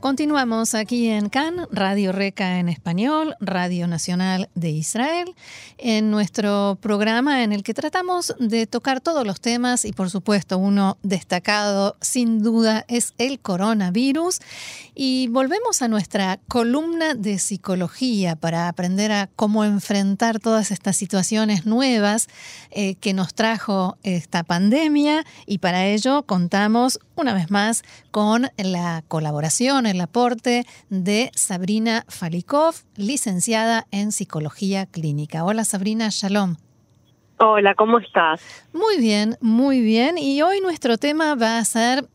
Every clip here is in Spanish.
Continuamos aquí en CAN, Radio Reca en español, Radio Nacional de Israel, en nuestro programa en el que tratamos de tocar todos los temas y por supuesto uno destacado sin duda es el coronavirus. Y volvemos a nuestra columna de psicología para aprender a cómo enfrentar todas estas situaciones nuevas eh, que nos trajo esta pandemia y para ello contamos una vez más con la colaboración el aporte de Sabrina Falikov, licenciada en Psicología Clínica. Hola Sabrina, shalom. Hola, ¿cómo estás? Muy bien, muy bien. Y hoy nuestro tema va a ser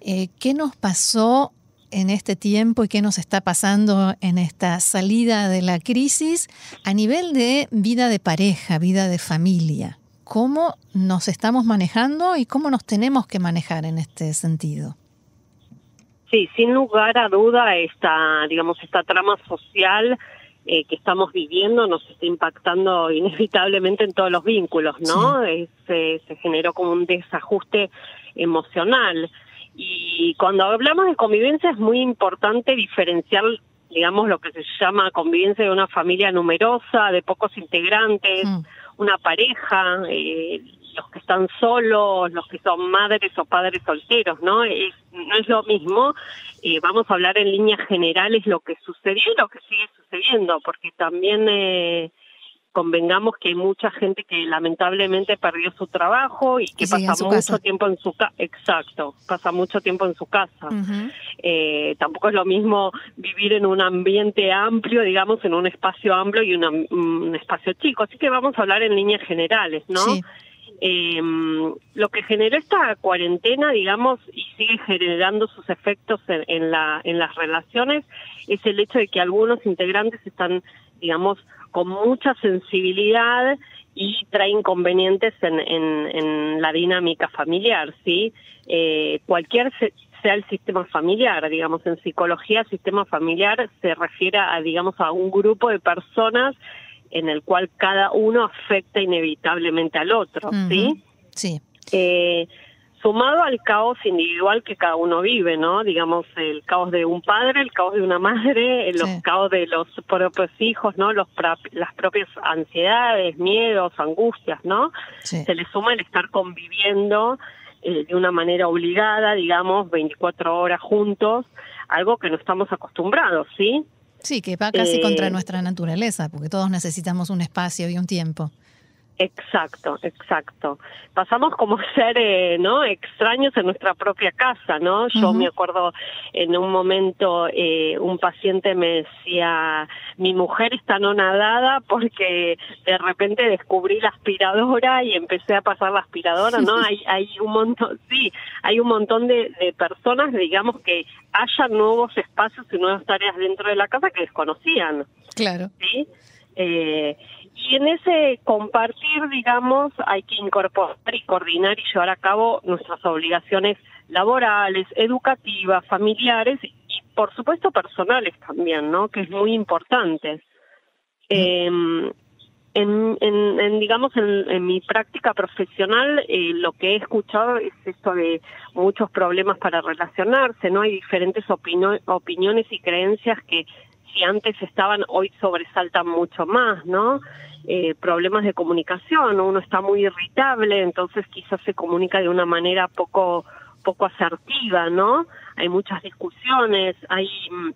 eh, qué nos pasó en este tiempo y qué nos está pasando en esta salida de la crisis a nivel de vida de pareja, vida de familia. ¿Cómo nos estamos manejando y cómo nos tenemos que manejar en este sentido? Sí, sin lugar a duda, esta, digamos, esta trama social eh, que estamos viviendo nos está impactando inevitablemente en todos los vínculos, ¿no? se generó como un desajuste emocional. Y cuando hablamos de convivencia es muy importante diferenciar, digamos, lo que se llama convivencia de una familia numerosa, de pocos integrantes, mm. una pareja, eh, los que están solos, los que son madres o padres solteros, ¿no? Es, no es lo mismo. Eh, vamos a hablar en líneas generales lo que sucedió y lo que sigue sucediendo, porque también eh, convengamos que hay mucha gente que lamentablemente perdió su trabajo y que pasa mucho tiempo en su casa. Exacto, pasa mucho tiempo en su casa. eh, tampoco es lo mismo vivir en un ambiente amplio, digamos, en un espacio amplio y un espacio chico. Así que vamos a hablar en líneas generales, ¿no? Sí. Eh, lo que generó esta cuarentena, digamos, y sigue generando sus efectos en, en, la, en las relaciones, es el hecho de que algunos integrantes están, digamos, con mucha sensibilidad y trae inconvenientes en, en, en la dinámica familiar, ¿sí? Eh, cualquier sea el sistema familiar, digamos, en psicología, sistema familiar se refiere a, digamos, a un grupo de personas en el cual cada uno afecta inevitablemente al otro, ¿sí? Sí. Eh, sumado al caos individual que cada uno vive, ¿no? Digamos, el caos de un padre, el caos de una madre, los caos de los propios hijos, ¿no? Los las propias ansiedades, miedos, angustias, ¿no? Se le suma el estar conviviendo eh, de una manera obligada, digamos, 24 horas juntos, algo que no estamos acostumbrados, ¿sí? Sí, que va casi contra eh, nuestra naturaleza, porque todos necesitamos un espacio y un tiempo. Exacto, exacto. Pasamos como ser, eh, ¿no? Extraños en nuestra propia casa, ¿no? Yo me acuerdo en un momento eh, un paciente me decía, mi mujer está no nadada porque de repente descubrí la aspiradora y empecé a pasar la aspiradora, ¿no? hay, hay un montón, sí, hay un montón de, de personas, digamos, que haya nuevos espacios y nuevas tareas dentro de la casa que desconocían. Claro. ¿Sí? Eh, y en ese compartir, digamos, hay que incorporar y coordinar y llevar a cabo nuestras obligaciones laborales, educativas, familiares y, por supuesto, personales también, ¿no? Que es muy importante. Eh, en, en, digamos, en, mi práctica profesional, eh, lo que he escuchado es esto de muchos problemas para relacionarse, ¿no? Hay diferentes opiniones y creencias que si antes estaban, hoy sobresaltan mucho más, ¿no? Eh, problemas de comunicación, uno está muy irritable, entonces quizás se comunica de una manera poco poco asertiva, ¿no? Hay muchas discusiones, hay mm,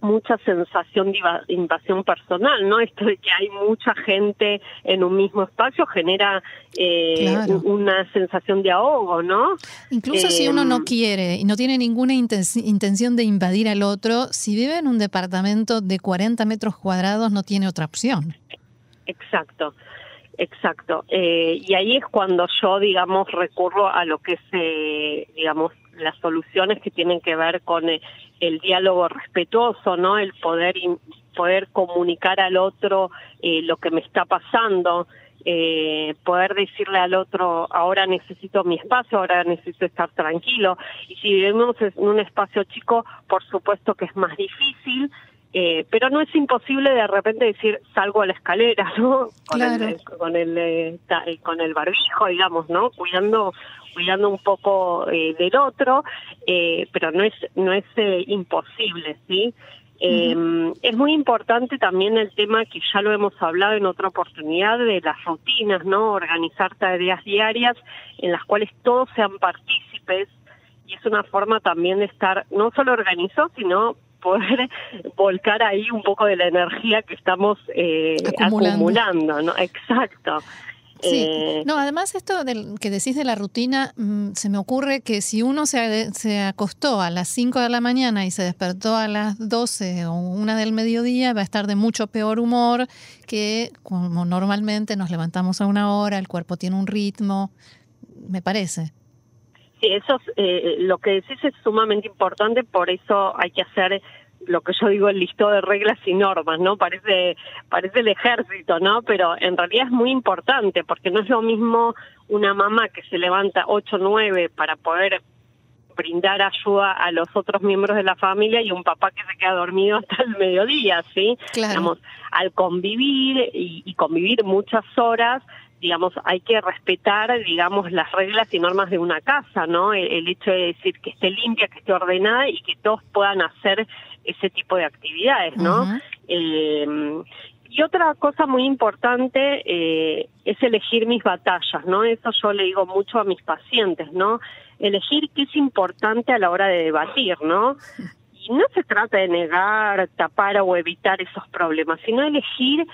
mucha sensación de invasión personal, ¿no? Esto de que hay mucha gente en un mismo espacio genera eh, una sensación de ahogo, ¿no? Incluso si uno no em, quiere y no tiene ninguna intención de invadir al otro, si vive en un departamento de 40 metros cuadrados no tiene otra opción. Exacto. Exacto. Eh, y ahí es cuando yo, digamos, recurro a lo que es, eh, digamos, las soluciones que tienen que ver con el diálogo respetuoso, ¿no? El poder poder comunicar al otro eh, lo que me está pasando, eh, poder decirle al otro, ahora necesito mi espacio, ahora necesito estar tranquilo. Y si vivimos en un espacio chico, por supuesto que es más difícil, eh, pero no es imposible de repente decir salgo a la escalera, ¿no? Con el, con el, eh, con el barbijo, digamos, ¿no? Cuidando cuidando un poco eh, del otro, eh, pero no es no es eh, imposible, ¿sí? Eh, Es muy importante también el tema que ya lo hemos hablado en otra oportunidad de las rutinas, ¿no? Organizar tareas diarias en las cuales todos sean partícipes y es una forma también de estar no solo organizados, sino poder volcar ahí un poco de la energía que estamos eh, acumulando, ¿no? Exacto. Sí, eh, no, además esto del, que decís de la rutina, mm, se me ocurre que si uno se, se acostó a las 5 de la mañana y se despertó a las 12 o una del mediodía, va a estar de mucho peor humor que como normalmente nos levantamos a una hora, el cuerpo tiene un ritmo, me parece. Sí, eso eh, lo que decís es sumamente importante, por eso hay que hacer lo que yo digo el listado de reglas y normas, ¿no? Parece parece el ejército, ¿no? Pero en realidad es muy importante porque no es lo mismo una mamá que se levanta 8 9 para poder brindar ayuda a los otros miembros de la familia y un papá que se queda dormido hasta el mediodía, ¿sí? Digamos, al convivir y, y convivir muchas horas, digamos, hay que respetar, digamos, las reglas y normas de una casa, ¿no? El, hecho de decir que esté limpia, que esté ordenada y que todos puedan hacer ese tipo de actividades, ¿no? eh, y otra cosa muy importante eh, es elegir mis batallas, ¿no? Eso yo le digo mucho a mis pacientes, ¿no? Elegir qué es importante a la hora de debatir, ¿no? Y no se trata de negar, tapar o evitar esos problemas, sino elegir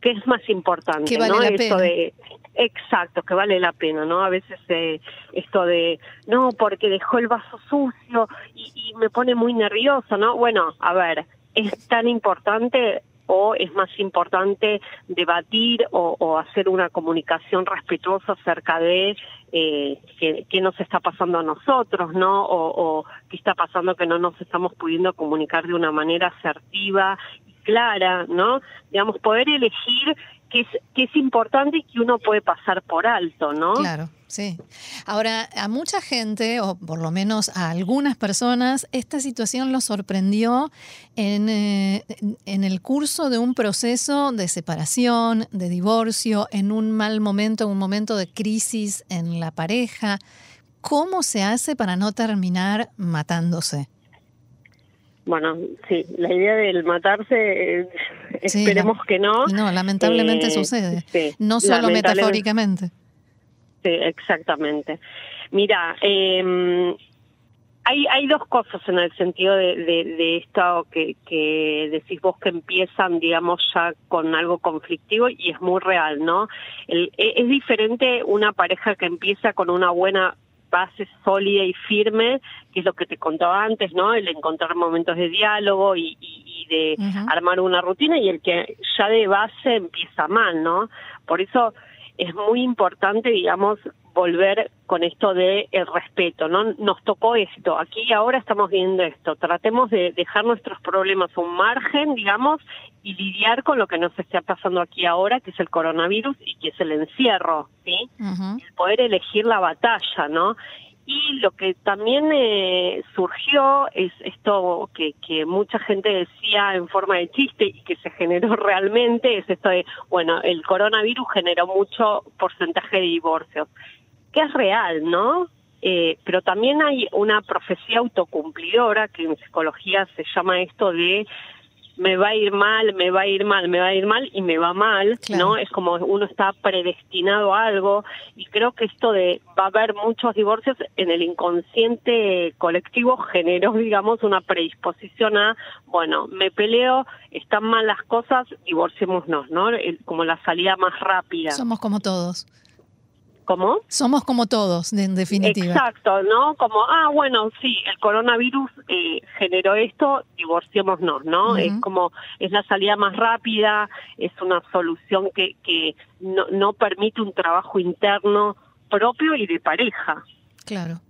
qué es más importante, ¿no? Eso de exacto, que vale la pena, ¿no? A veces eh, esto de no porque dejó el vaso sucio y, y me pone muy nerviosa, ¿no? Bueno, a ver, es tan importante o es más importante debatir o, o hacer una comunicación respetuosa acerca de eh, qué, qué, nos está pasando a nosotros, ¿no? O, o qué está pasando que no nos estamos pudiendo comunicar de una manera asertiva clara, ¿no? Digamos, poder elegir qué es, es importante y que uno puede pasar por alto, ¿no? Claro. Sí. Ahora, a mucha gente, o por lo menos a algunas personas, esta situación los sorprendió en, eh, en, el curso de un proceso de separación, de divorcio, en un mal momento, en un momento de crisis en la pareja. ¿Cómo se hace para no terminar matándose? Bueno, sí, la idea del matarse, esperemos que no. No, lamentablemente eh, sucede. Sí, no solo metafóricamente. Sí, exactamente. Mira, eh, hay, hay dos cosas en el sentido de, de, de esto que, que decís vos que empiezan, digamos, ya con algo conflictivo y es muy real, ¿no? El, e, es diferente una pareja que empieza con una buena base sólida y firme, que es lo que te contaba antes, ¿no? El encontrar momentos de diálogo y, y, y de uh -huh. armar una rutina y el que ya de base empieza mal, ¿no? Por eso es muy importante, digamos, volver con esto de el respeto, ¿no? Nos tocó esto, aquí y ahora estamos viendo esto, tratemos de dejar nuestros problemas a un margen, digamos, y lidiar con lo que nos está pasando aquí ahora, que es el coronavirus y que es el encierro, ¿sí? Uh -huh. El poder elegir la batalla, ¿no? Y lo que también eh, surgió es esto que, que mucha gente decía en forma de chiste y que se generó realmente, es esto de, bueno, el coronavirus generó mucho porcentaje de divorcios, que es real, ¿no? Eh, pero también hay una profecía autocumplidora que en psicología se llama esto de me va a ir mal, me va a ir mal, me va a ir mal y me va mal, claro. ¿no? Es como uno está predestinado a algo y creo que esto de va a haber muchos divorcios en el inconsciente colectivo generó, digamos, una predisposición a, bueno, me peleo, están mal las cosas, divorciémonos, ¿no? Como la salida más rápida. Somos como todos. ¿Cómo? Somos como todos, en definitiva. Exacto, ¿no? Como, ah, bueno, sí, el coronavirus eh, generó esto, divorciémonos, ¿no? Uh -huh. Es como, es la salida más rápida, es una solución que, que no, no permite un trabajo interno propio y de pareja. Claro.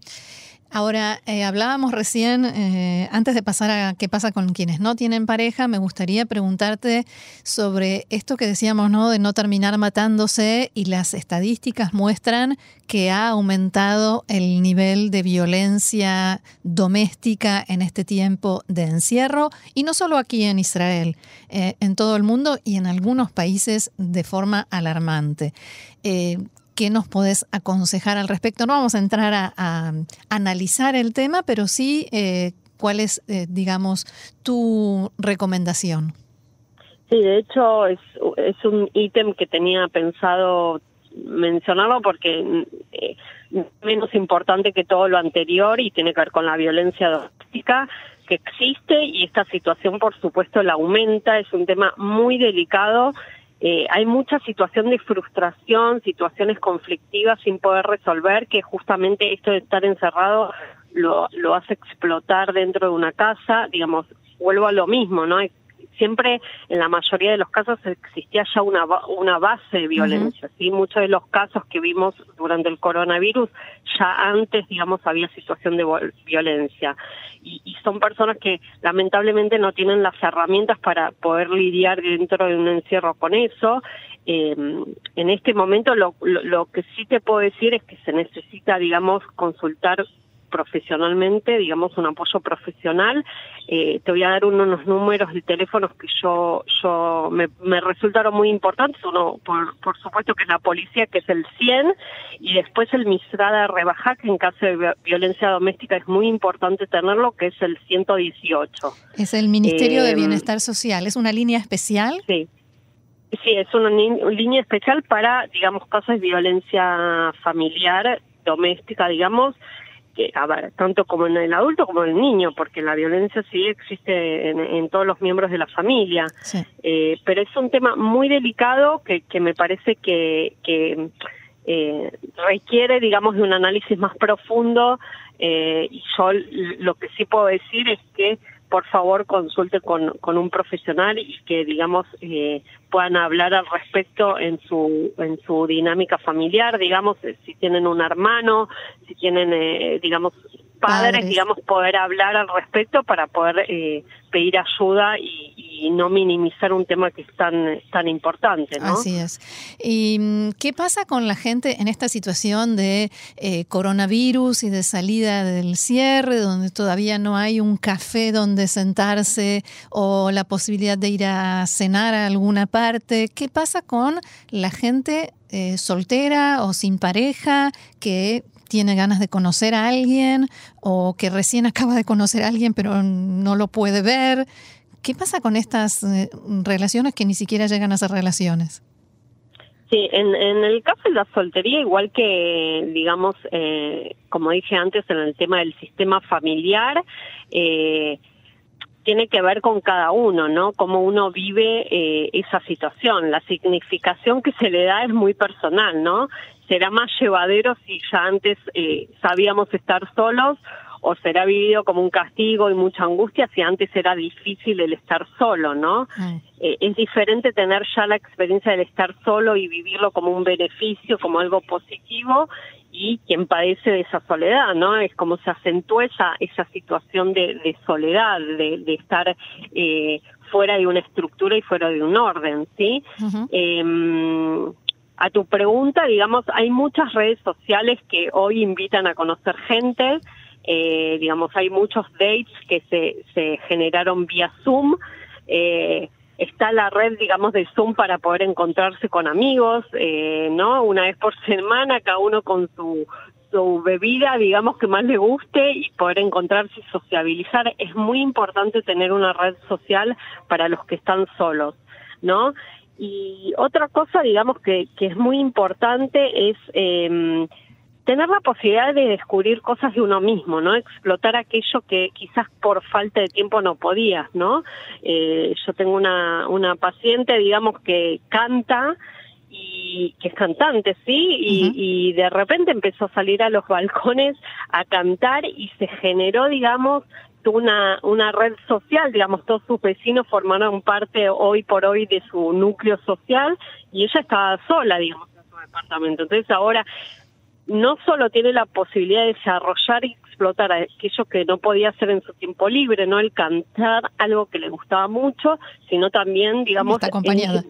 Ahora, eh, hablábamos recién, eh, antes de pasar a qué pasa con quienes no tienen pareja, me gustaría preguntarte sobre esto que decíamos, ¿no? De no terminar matándose y las estadísticas muestran que ha aumentado el nivel de violencia doméstica en este tiempo de encierro, y no solo aquí en Israel, eh, en todo el mundo y en algunos países de forma alarmante. ¿Qué nos podés aconsejar al respecto? No vamos a entrar a, analizar el tema, pero sí eh, cuál es, eh, digamos, tu recomendación. Sí, de hecho es, es un ítem que tenía pensado mencionarlo porque eh, menos importante que todo lo anterior y tiene que ver con la violencia doméstica que existe y esta situación por supuesto la aumenta, es un tema muy delicado eh, hay mucha situación de frustración, situaciones conflictivas sin poder resolver, que justamente esto de estar encerrado lo, lo hace explotar dentro de una casa, digamos, vuelvo a lo mismo, ¿no? Siempre en la mayoría de los casos existía ya una, una base de violencia, ¿sí? Muchos de los casos que vimos durante el coronavirus, ya antes, digamos, había situación de violencia. Y, y son personas que lamentablemente no tienen las herramientas para poder lidiar dentro de un encierro con eso. Eh, en este momento lo, lo, lo que sí te puedo decir es que se necesita, digamos, consultar profesionalmente, digamos un apoyo profesional. Eh, te voy a dar unos números de teléfonos que yo yo me, me resultaron muy importantes. Uno, por, por, supuesto, que es la policía, que es el 100, y después el Misrada Rebaja, que en caso de violencia doméstica es muy importante tenerlo, que es el 118. Es el Ministerio de eh, Bienestar Social. ¿Es una línea especial? Sí. Sí, es una línea especial para, digamos, casos de violencia familiar, doméstica, digamos, que, tanto como en el adulto como en el niño, porque la violencia sí existe en, todos los miembros de la familia. Eh, pero es un tema muy delicado que, que me parece que, que eh, requiere, digamos, de un análisis más profundo. Eh, y yo lo que sí puedo decir es que por favor consulte con, con un profesional y que digamos eh, puedan hablar al respecto en su en su dinámica familiar. Digamos eh, si tienen un hermano si tienen eh, digamos padres, digamos, poder hablar al respecto para poder eh, pedir ayuda y, no minimizar un tema que es tan, tan importante. ¿no? Así es. ¿Y mm, qué pasa con la gente en esta situación de eh, coronavirus y de salida del cierre, donde todavía no hay un café donde sentarse o la posibilidad de ir a cenar a alguna parte? ¿Qué pasa con la gente eh, soltera o sin pareja que tiene ganas de conocer a alguien o que recién acaba de conocer a alguien pero no lo puede ver. ¿Qué pasa con estas eh, relaciones que ni siquiera llegan a ser relaciones? Sí, en, en el caso de la soltería, igual que, digamos, eh, como dije antes, en el tema del sistema familiar, eh, tiene que ver con cada uno, ¿no? Cómo uno vive eh, esa situación. La significación que se le da es muy personal, ¿no? Será más llevadero si ya antes eh, sabíamos estar solos o será vivido como un castigo y mucha angustia si antes era difícil el estar solo, ¿no? Eh, es diferente tener ya la experiencia del estar solo y vivirlo como un beneficio, como algo positivo, y quien padece de esa soledad, ¿no? Es como se acentúa esa, esa situación de, soledad, de, estar eh, fuera de una estructura y fuera de un orden, ¿sí? Em, a tu pregunta, digamos, hay muchas redes sociales que hoy invitan a conocer gente, eh, digamos, hay muchos dates que se, se generaron vía Zoom, eh, está la red, digamos, de Zoom para poder encontrarse con amigos, eh, ¿no? Una vez por semana, cada uno con su, su bebida, digamos, que más le guste y poder encontrarse y sociabilizar. Es muy importante tener una red social para los que están solos, ¿no? Y otra cosa, digamos, que, que es muy importante es... Eh, tener la posibilidad de descubrir cosas de uno mismo, ¿no? Explotar aquello que quizás por falta de tiempo no podías, ¿no? Eh, yo tengo una, una paciente, digamos, que canta y que es cantante, ¿sí? Y, y de repente empezó a salir a los balcones a cantar y se generó, digamos, una, una red social, digamos, todos sus vecinos formaron parte hoy por hoy de su núcleo social y ella estaba sola, digamos, en su departamento. Entonces ahora no solo tiene la posibilidad de desarrollar y explotar aquello que no podía hacer en su tiempo libre, no el cantar algo que le gustaba mucho, sino también, digamos... Está acompañada.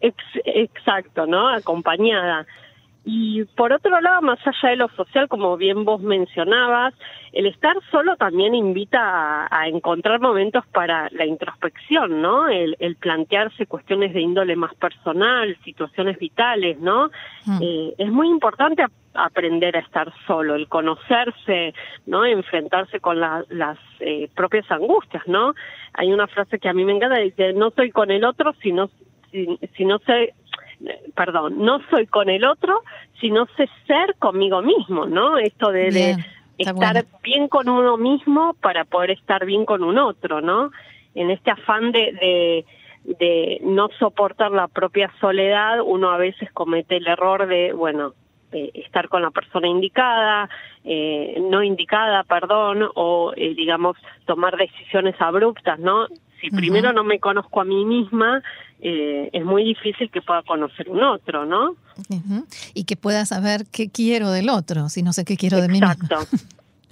exacto, ¿no? Acompañada. Y por otro lado, más allá de lo social, como bien vos mencionabas, el estar solo también invita a, encontrar momentos para la introspección, ¿no? El, plantearse cuestiones de índole más personal, situaciones vitales, ¿no? Mm. Eh, es muy importante aprender a estar solo, el conocerse, ¿no? Enfrentarse con las eh, propias angustias, ¿no? Hay una frase que a mí me encanta, dice, no soy con el otro, sino si, si no sé perdón, no soy con el otro, sino sé ser conmigo mismo, ¿no? Esto de, estar bien con uno mismo para poder estar bien con un otro, ¿no? En este afán de, de, no soportar la propia soledad, uno a veces comete el error de, bueno, estar con la persona indicada, eh, no indicada, perdón, o eh, digamos tomar decisiones abruptas, ¿no? Si primero no me conozco a mí misma, eh, es muy difícil que pueda conocer un otro, ¿no? Y que pueda saber qué quiero del otro, si no sé qué quiero de mí misma. Exacto.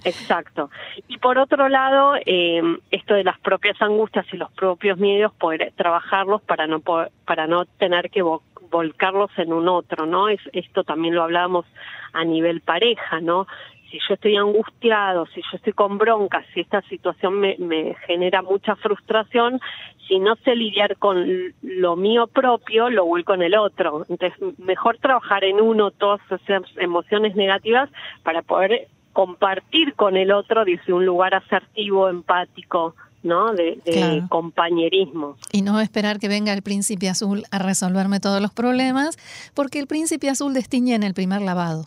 Exacto. Y por otro lado, eh, esto de las propias angustias y los propios miedos, poder trabajarlos para no para no tener que volcarlos en un otro, ¿no? Es, esto también lo hablábamos a nivel pareja, ¿no? Si yo estoy angustiado, si yo estoy con bronca, si esta situación me, me genera mucha frustración, si no sé lidiar con lo mío propio, lo vuelco en el otro. Entonces, mejor trabajar en uno todas esas emociones negativas para poder compartir con el otro desde un lugar asertivo, empático, ¿no? De, de compañerismo. Y no esperar que venga el príncipe azul a resolverme todos los problemas, porque el príncipe azul destiñe en el primer lavado.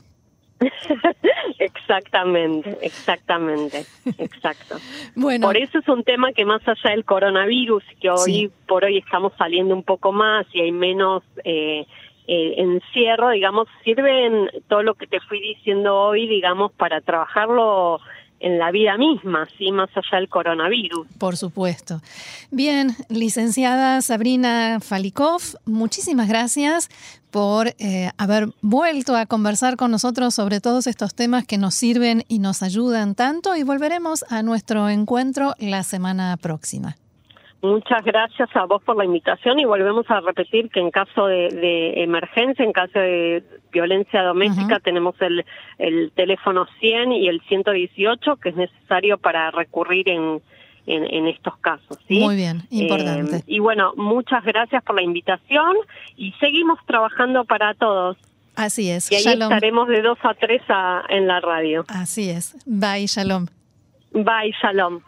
exactamente, exactamente, exacto. bueno. Por eso es un tema que más allá del coronavirus, que hoy por hoy estamos saliendo un poco más y hay menos eh, eh, encierro, digamos, sirven todo lo que te fui diciendo hoy, digamos, para trabajarlo en la vida misma, sí, más allá del coronavirus. Por supuesto. Bien, licenciada Sabrina Falikov, muchísimas gracias por eh, haber vuelto a conversar con nosotros sobre todos estos temas que nos sirven y nos ayudan tanto y volveremos a nuestro encuentro la semana próxima. Muchas gracias a vos por la invitación y volvemos a repetir que en caso de, emergencia, en caso de violencia doméstica, tenemos el, el teléfono 100 y el 118 que es necesario para recurrir en, en, estos casos. ¿sí? Muy bien, importante. Eh, y bueno, muchas gracias por la invitación y seguimos trabajando para todos. Así es. Y ahí estaremos de 2 a 3 en la radio. Así es. Bye, shalom. Bye, shalom.